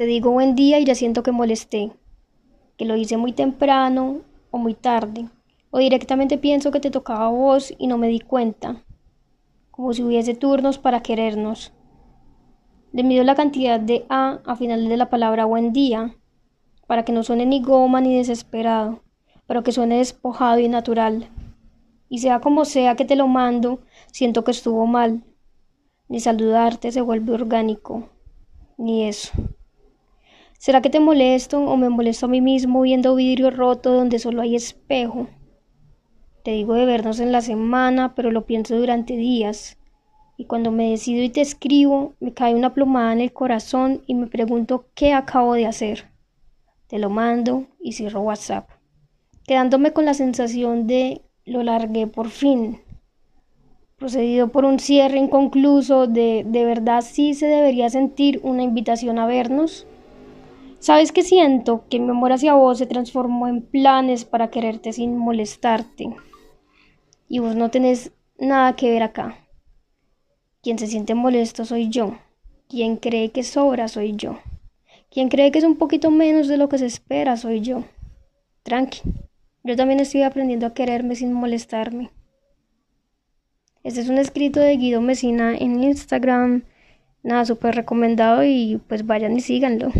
Te digo buen día y ya siento que molesté, que lo hice muy temprano o muy tarde, o directamente pienso que te tocaba a vos y no me di cuenta, como si hubiese turnos para querernos. Le mido la cantidad de A a final de la palabra buen día, para que no suene ni goma ni desesperado, pero que suene despojado y natural. Y sea como sea que te lo mando, siento que estuvo mal. Ni saludarte se vuelve orgánico, ni eso. ¿Será que te molesto o me molesto a mí mismo viendo vidrio roto donde solo hay espejo? Te digo de vernos en la semana, pero lo pienso durante días. Y cuando me decido y te escribo, me cae una plomada en el corazón y me pregunto qué acabo de hacer. Te lo mando y cierro WhatsApp, quedándome con la sensación de lo largué por fin. Procedido por un cierre inconcluso de de verdad sí se debería sentir una invitación a vernos. ¿Sabes qué siento? Que mi amor hacia vos se transformó en planes para quererte sin molestarte. Y vos no tenés nada que ver acá. Quien se siente molesto soy yo. Quien cree que sobra soy yo. Quien cree que es un poquito menos de lo que se espera soy yo. Tranqui. Yo también estoy aprendiendo a quererme sin molestarme. Este es un escrito de Guido Mesina en Instagram. Nada, súper recomendado y pues vayan y síganlo.